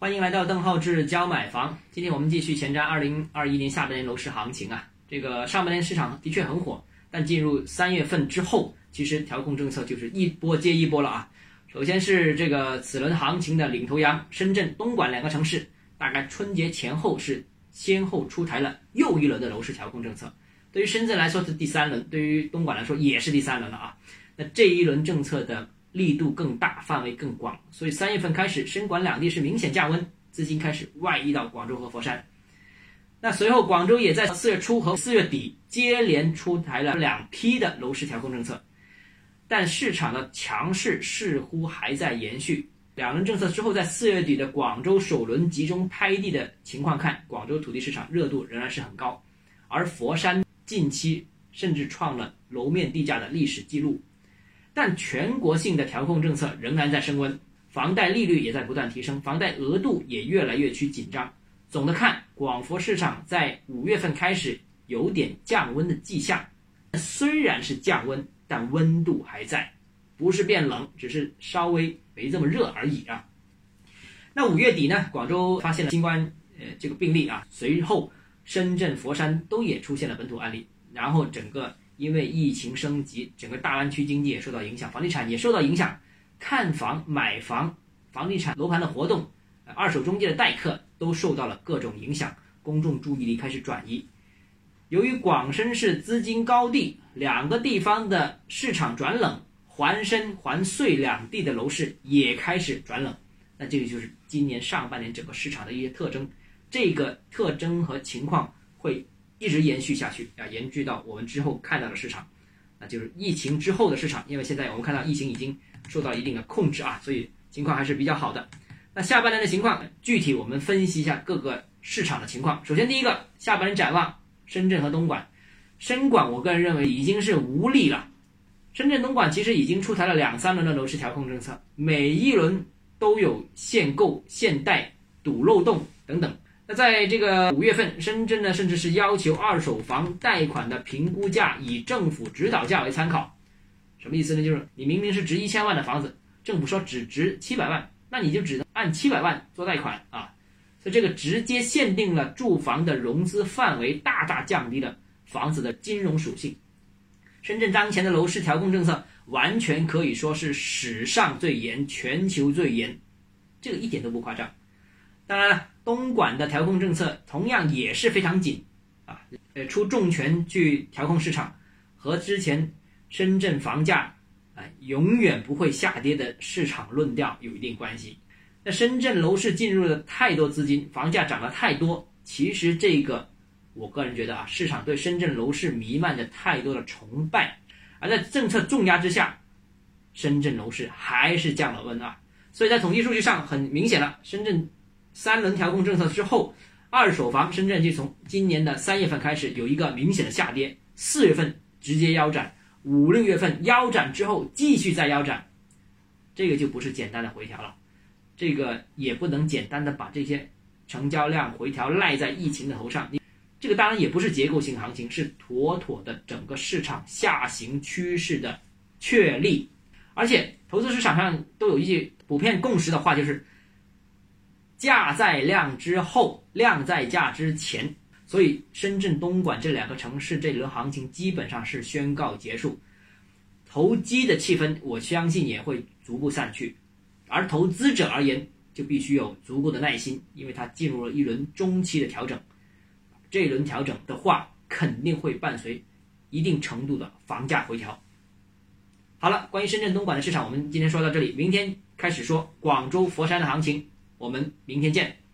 欢迎来到邓浩志教买房。今天我们继续前瞻二零二一年下半年楼市行情啊。这个上半年市场的确很火，但进入三月份之后，其实调控政策就是一波接一波了啊。首先是这个此轮行情的领头羊，深圳、东莞两个城市，大概春节前后是先后出台了又一轮的楼市调控政策。对于深圳来说是第三轮，对于东莞来说也是第三轮了啊。那这一轮政策的。力度更大，范围更广，所以三月份开始，深莞两地是明显降温，资金开始外溢到广州和佛山。那随后，广州也在四月初和四月底接连出台了两批的楼市调控政策，但市场的强势似乎还在延续。两轮政策之后，在四月底的广州首轮集中拍地的情况看，广州土地市场热度仍然是很高，而佛山近期甚至创了楼面地价的历史记录。但全国性的调控政策仍然在升温，房贷利率也在不断提升，房贷额度也越来越趋紧张。总的看，广佛市场在五月份开始有点降温的迹象，虽然是降温，但温度还在，不是变冷，只是稍微没这么热而已啊。那五月底呢，广州发现了新冠呃这个病例啊，随后深圳、佛山都也出现了本土案例，然后整个。因为疫情升级，整个大湾区经济也受到影响，房地产也受到影响。看房、买房、房地产楼盘的活动，二手中介的待客都受到了各种影响，公众注意力开始转移。由于广深市资金高地，两个地方的市场转冷，环深、环穗两地的楼市也开始转冷。那这个就是今年上半年整个市场的一些特征。这个特征和情况会。一直延续下去啊，延续到我们之后看到的市场，那就是疫情之后的市场。因为现在我们看到疫情已经受到一定的控制啊，所以情况还是比较好的。那下半年的情况，具体我们分析一下各个市场的情况。首先，第一个，下半年展望深圳和东莞。深莞，我个人认为已经是无力了。深圳、东莞其实已经出台了两三轮的楼市调控政策，每一轮都有限购、限贷、堵漏洞等等。那在这个五月份，深圳呢，甚至是要求二手房贷款的评估价以政府指导价为参考，什么意思呢？就是你明明是值一千万的房子，政府说只值七百万，那你就只能按七百万做贷款啊。所以这个直接限定了住房的融资范围，大大降低了房子的金融属性。深圳当前的楼市调控政策完全可以说是史上最严，全球最严，这个一点都不夸张。当然了。东莞的调控政策同样也是非常紧，啊，呃，出重拳去调控市场，和之前深圳房价啊永远不会下跌的市场论调有一定关系。那深圳楼市进入了太多资金，房价涨得太多，其实这个我个人觉得啊，市场对深圳楼市弥漫着太多的崇拜，而在政策重压之下，深圳楼市还是降了温啊。所以在统计数据上很明显了，深圳。三轮调控政策之后，二手房深圳就从今年的三月份开始有一个明显的下跌，四月份直接腰斩，五六月份腰斩之后继续再腰斩，这个就不是简单的回调了，这个也不能简单的把这些成交量回调赖在疫情的头上，你这个当然也不是结构性行情，是妥妥的整个市场下行趋势的确立，而且投资市场上都有一句普遍共识的话就是。价在量之后，量在价之前，所以深圳、东莞这两个城市这轮行情基本上是宣告结束，投机的气氛我相信也会逐步散去，而投资者而言就必须有足够的耐心，因为它进入了一轮中期的调整，这一轮调整的话肯定会伴随一定程度的房价回调。好了，关于深圳、东莞的市场，我们今天说到这里，明天开始说广州、佛山的行情。我们明天见。